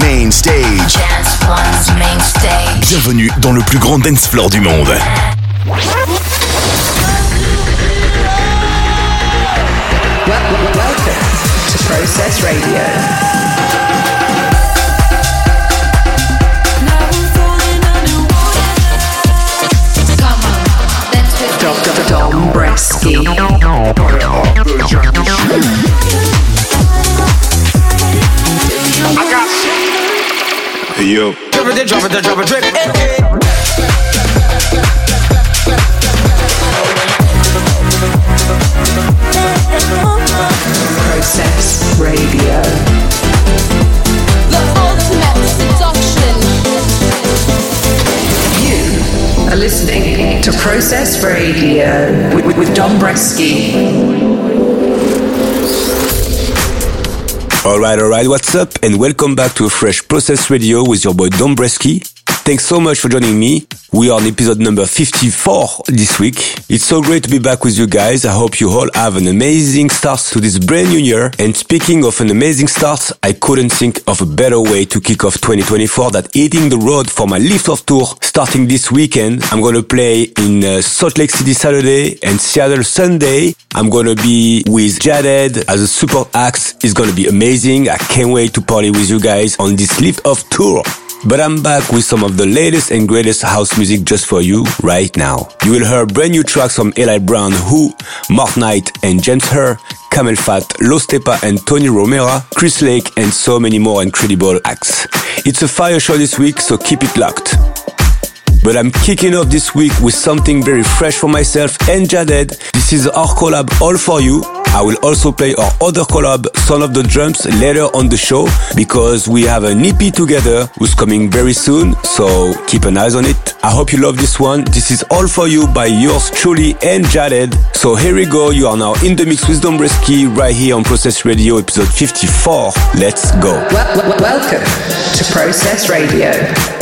Main stage. Dance One's main stage. Bienvenue dans le plus grand dance floor du monde. Welcome to Process Radio. Dr. Dom Bresky. Yo. Drop it, drop it, drop it, drip. Hey, hey. Process Radio. The ultimate seduction. You are listening to Process Radio with, with, with Dombresky. Alright, alright, what's up? And welcome back to a fresh Process Radio with your boy Dombresky. Thanks so much for joining me. We are on episode number 54 this week. It's so great to be back with you guys. I hope you all have an amazing start to this brand new year. And speaking of an amazing start, I couldn't think of a better way to kick off 2024 than hitting the road for my lift off tour starting this weekend. I'm gonna play in uh, Salt Lake City Saturday and Seattle Sunday. I'm gonna be with Jaded as a support act. It's gonna be amazing. I can't wait to party with you guys on this lift off tour. But I'm back with some of the latest and greatest house music just for you right now. You will hear brand new tracks from Eli Brown, Who, Mark Knight and James Hurr, Camel Fat, Los Tepa and Tony Romera, Chris Lake and so many more incredible acts. It's a fire show this week, so keep it locked. But I'm kicking off this week with something very fresh for myself and Jaded. This is our collab All For You. I will also play our other collab, Son of the Drums, later on the show because we have an EP together who's coming very soon, so keep an eye on it. I hope you love this one. This is All For You by yours truly and Jaded. So here we go. You are now in the mix with Dombresky right here on Process Radio episode 54. Let's go. Wel- wel- welcome to Process Radio.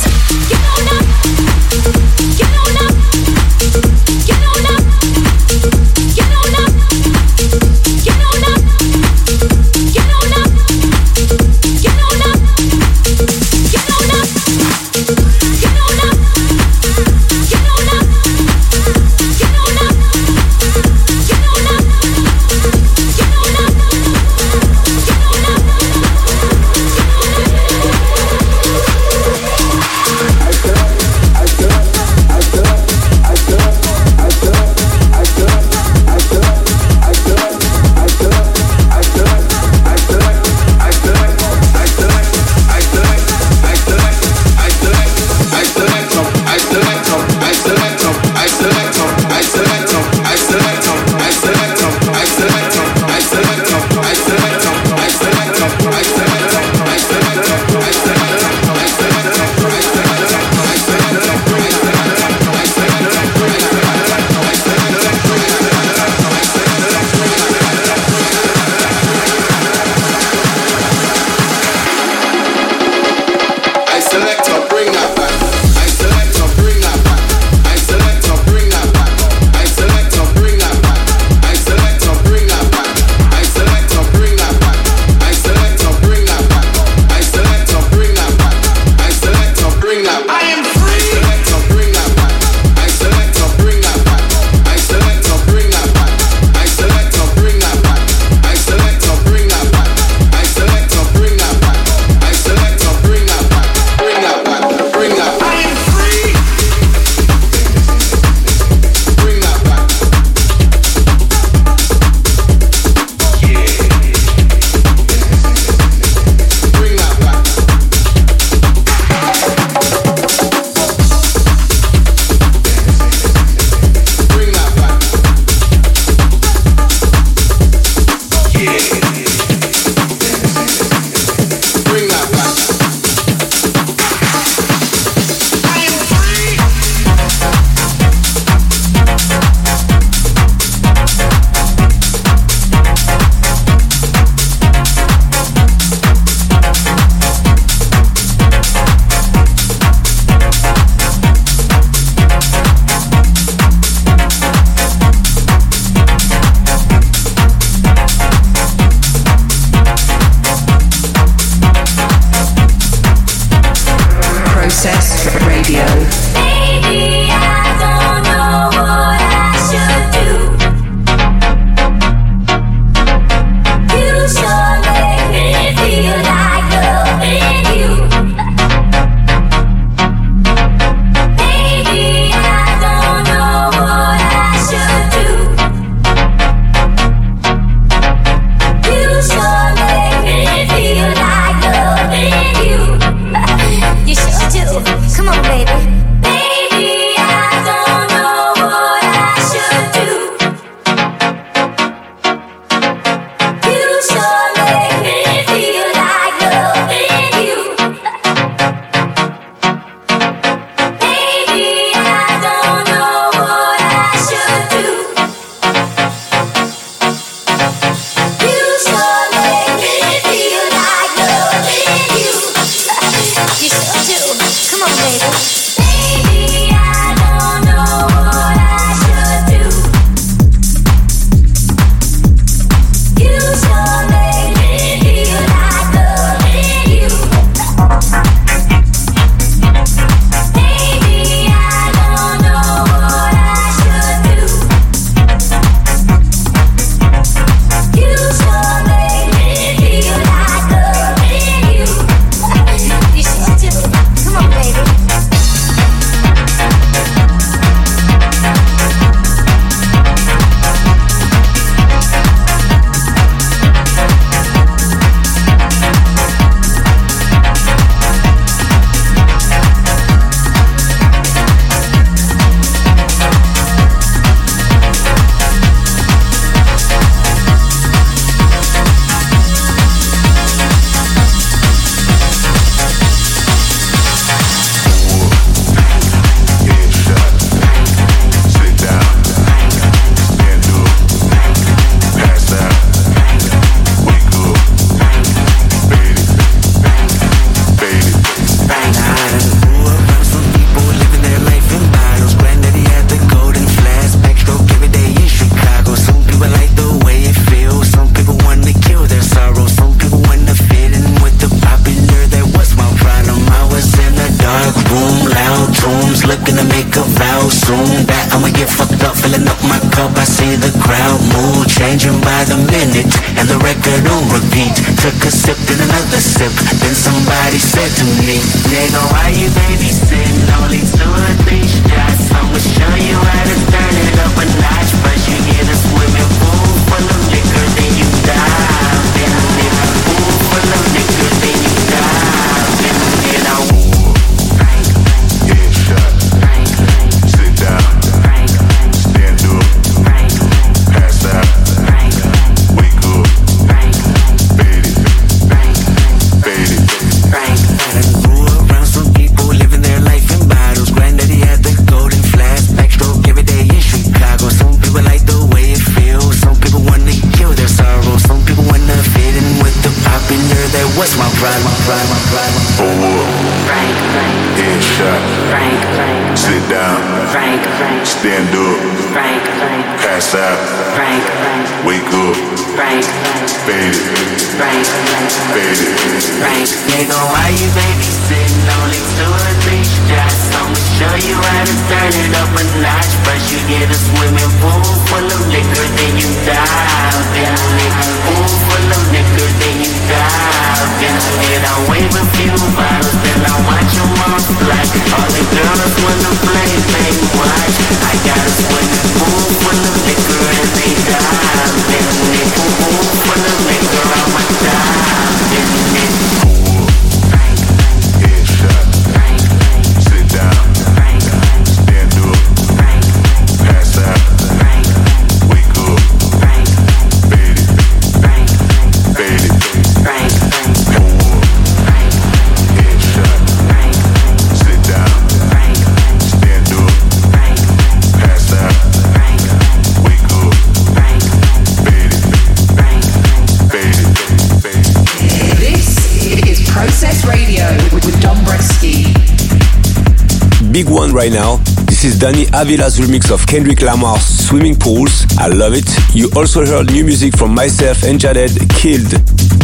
Danny Avila's remix of Kendrick Lamar's Swimming Pools. I love it. You also heard new music from myself and Jaded, Killed,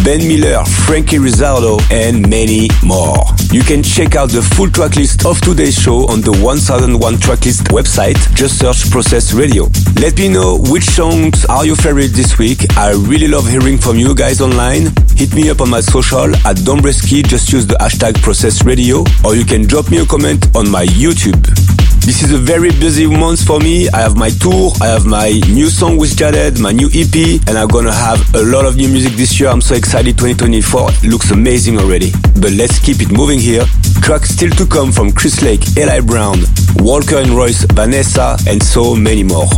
Ben Miller, Frankie Rizardo, and many more. You can check out the full tracklist of today's show on the 1001 Tracklist website. Just search Process Radio. Let me know which songs are your favorite this week. I really love hearing from you guys online. Hit me up on my social at Dombresky. Just use the hashtag Process Radio, or you can drop me a comment on my YouTube. This is a very busy month for me. I have my tour, I have my new song with Jaded, my new EP, and I'm gonna have a lot of new music this year. I'm so excited 2024. Looks amazing already. But let's keep it moving here. Tracks still to come from Chris Lake, Eli Brown, Walker and Royce, Vanessa, and so many more.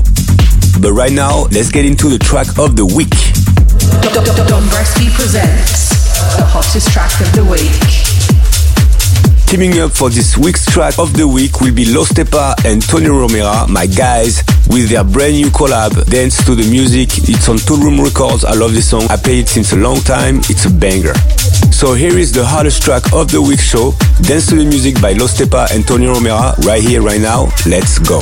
But right now, let's get into the track of the week. Dombresky presents the hottest track of the week. Teaming up for this week's track of the week will be Los Tepa and Tony Romera, my guys, with their brand new collab, Dance to the Music. It's on Toolroom Records. I love this song. I play it since a long time. It's a banger. So here is the hardest track of the week show, Dance to the Music by Los Tepa and Tony Romera, right here, right now. Let's go.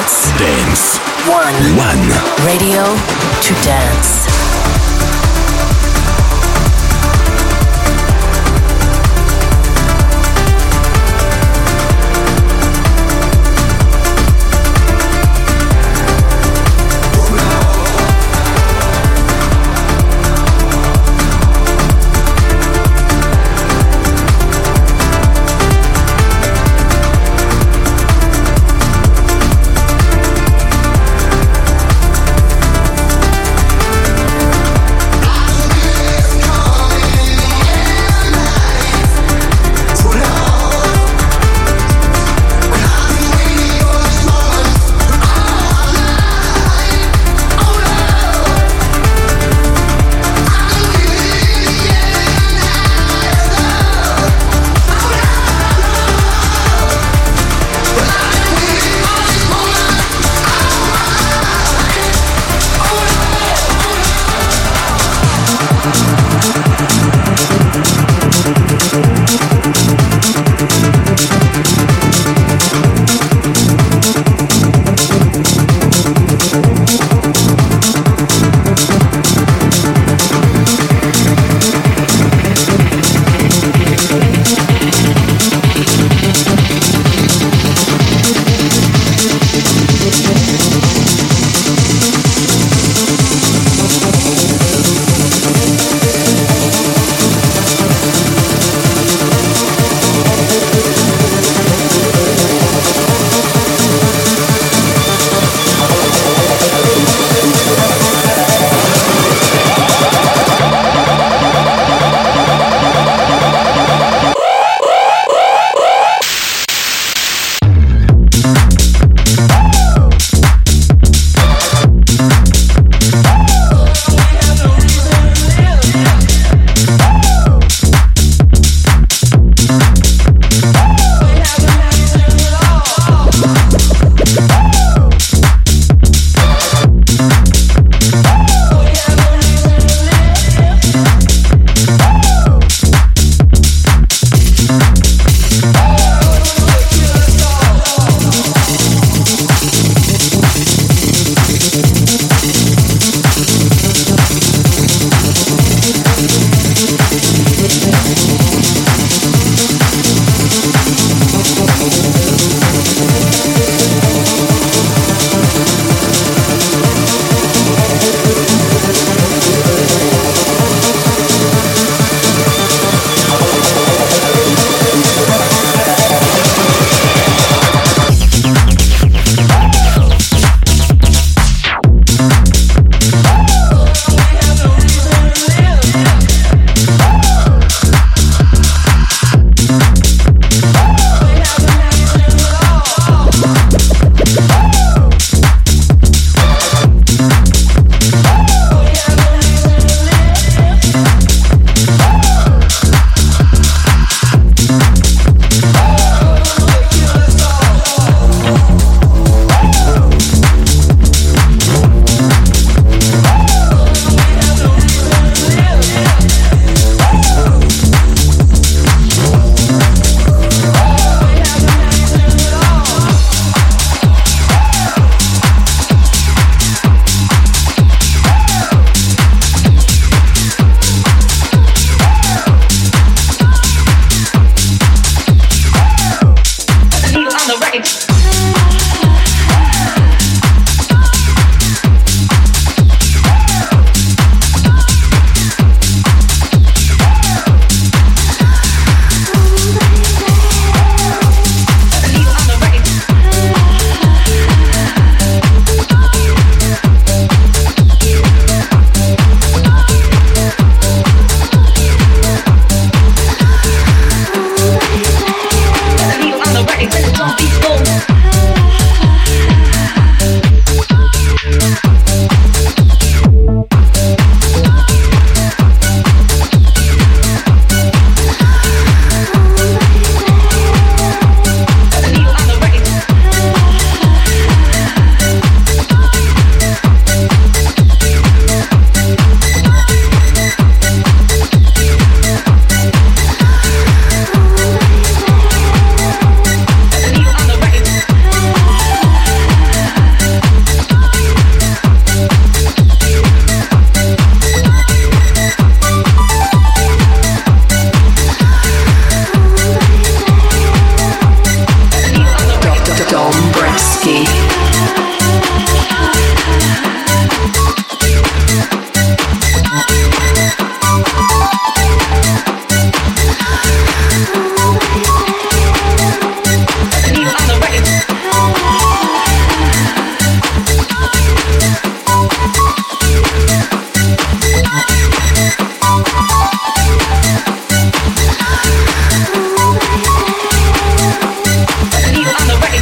Dance?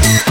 Yeah.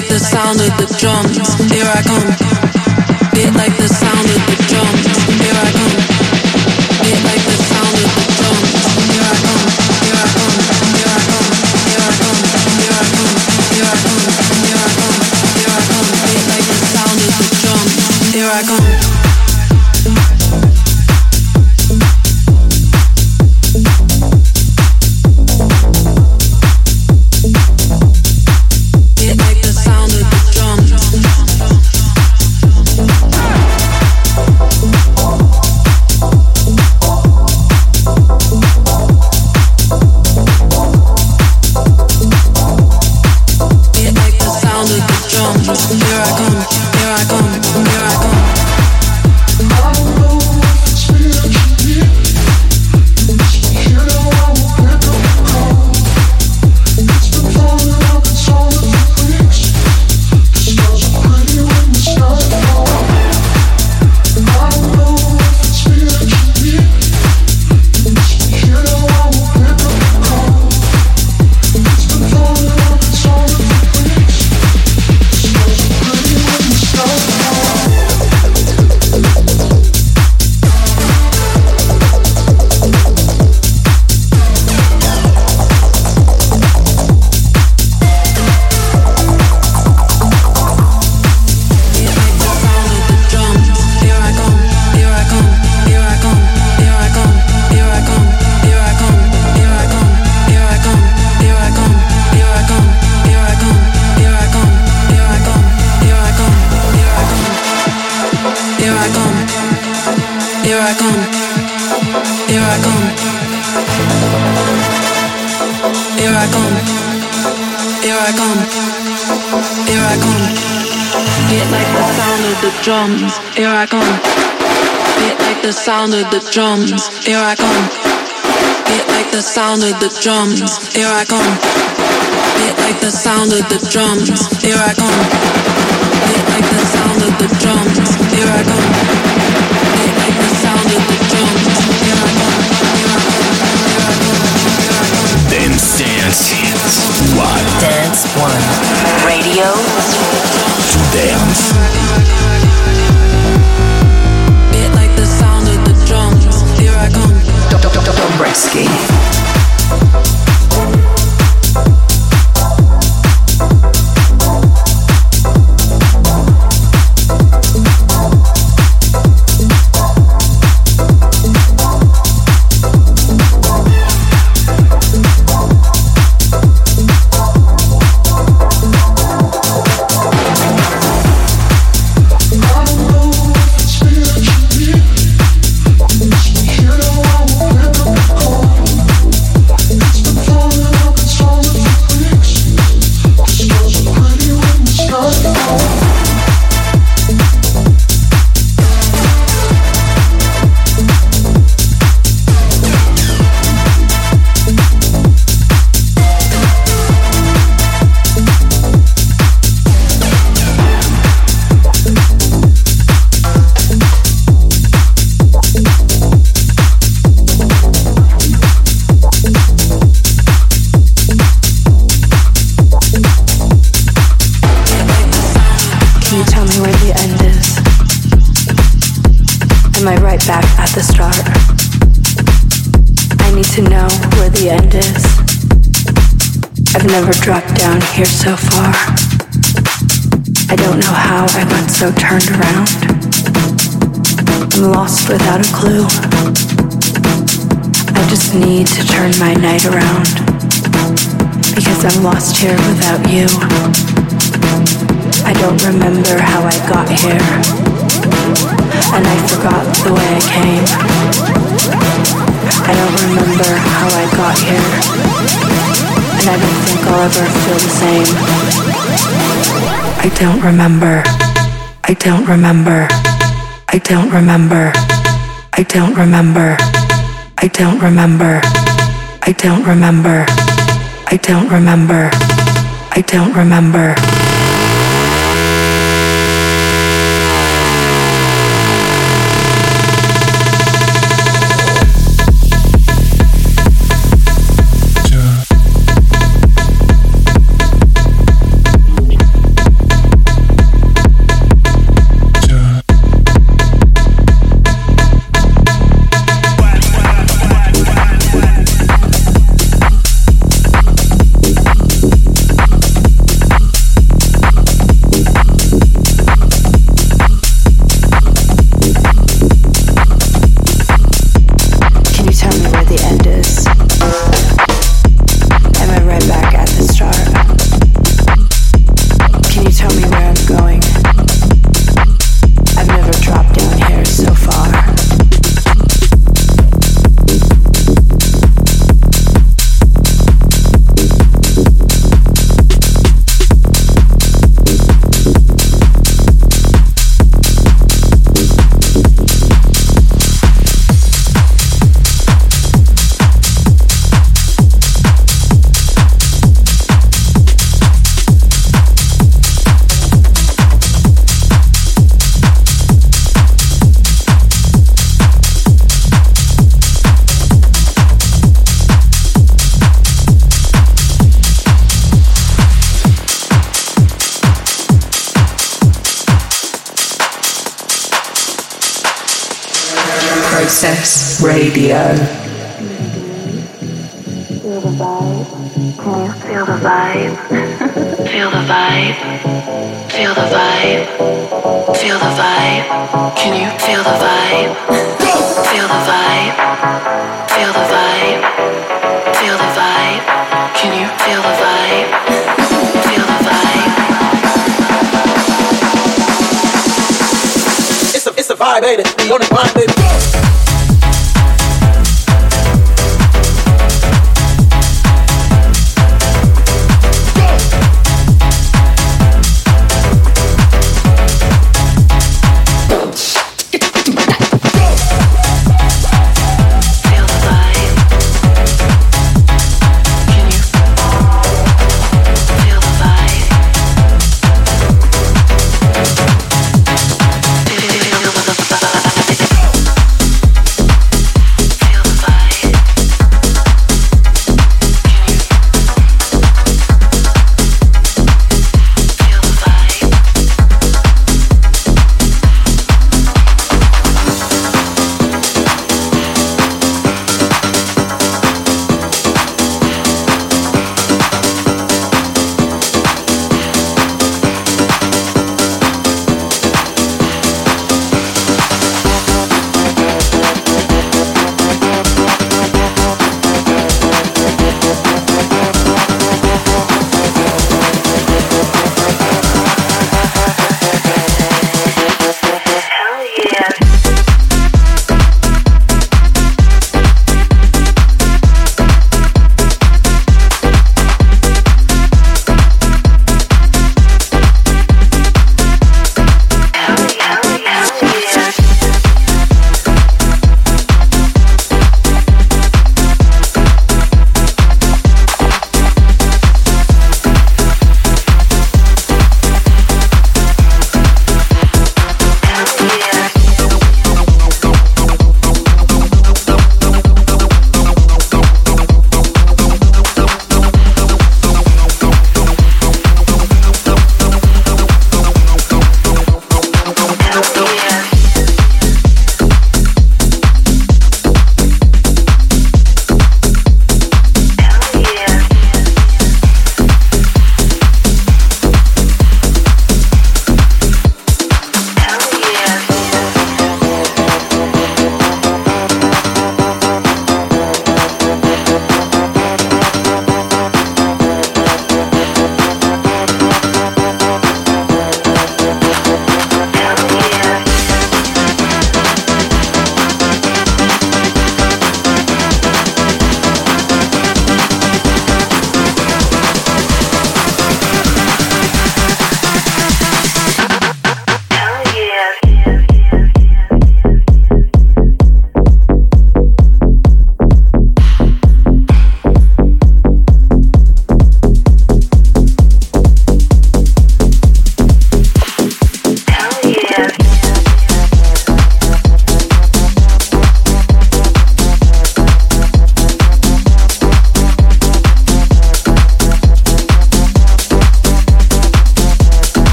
Like the sound of the drums. Here I come. Beat like the sound of the drums, here I come. Hit like the sound of the drums, here I come. Hit like the sound of the drums, here I come. like the sound of the drums. Here I come. Beat like the sound of the drums. Here I come. Beat like the sound of the drums. Here I come. Beat like the sound of the drums. Here I come. Beat like the sound of the drums. Here I come. Dance, dance, one. Dance one. Radio to dance. Dombresky. Dombresky. here so far. I don't know how I got so turned around. I'm lost without a clue. I just need to turn my night around. Because I'm lost here without you. I don't remember how I got here. And I forgot the way I came. I don't remember how I got here and I don't think I'll ever feel the same. I don't remember. I don't remember. I don't remember. I don't remember. I don't remember. I don't remember. I don't remember. I don't remember.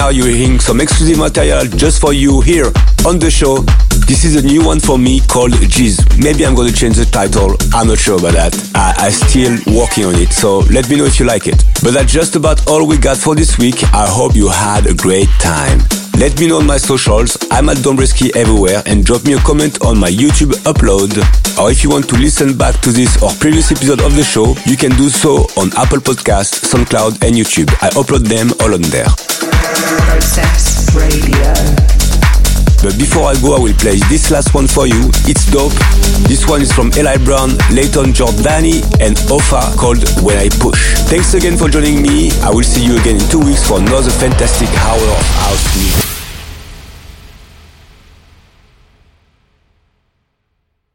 Now you're hearing some exclusive material just for you here on the show. This is a new one for me called G's. Maybe I'm gonna change the title. I'm not sure about that. I, I'm still working on it, so let me know if you like it. But that's just about all we got for this week. I hope you had a great time. Let me know on my socials. I'm at Dombresky everywhere and drop me a comment on my YouTube upload. Or if you want to listen back to this or previous episode of the show, you can do so on Apple Podcasts, SoundCloud and YouTube. I upload them all on there. But before I go, I will play this last one for you. It's dope. This one is from Eli Brown, Layton Giordani, and Ofa called When I Push. Thanks again for joining me. I will see you again in two weeks for another fantastic hour of house music.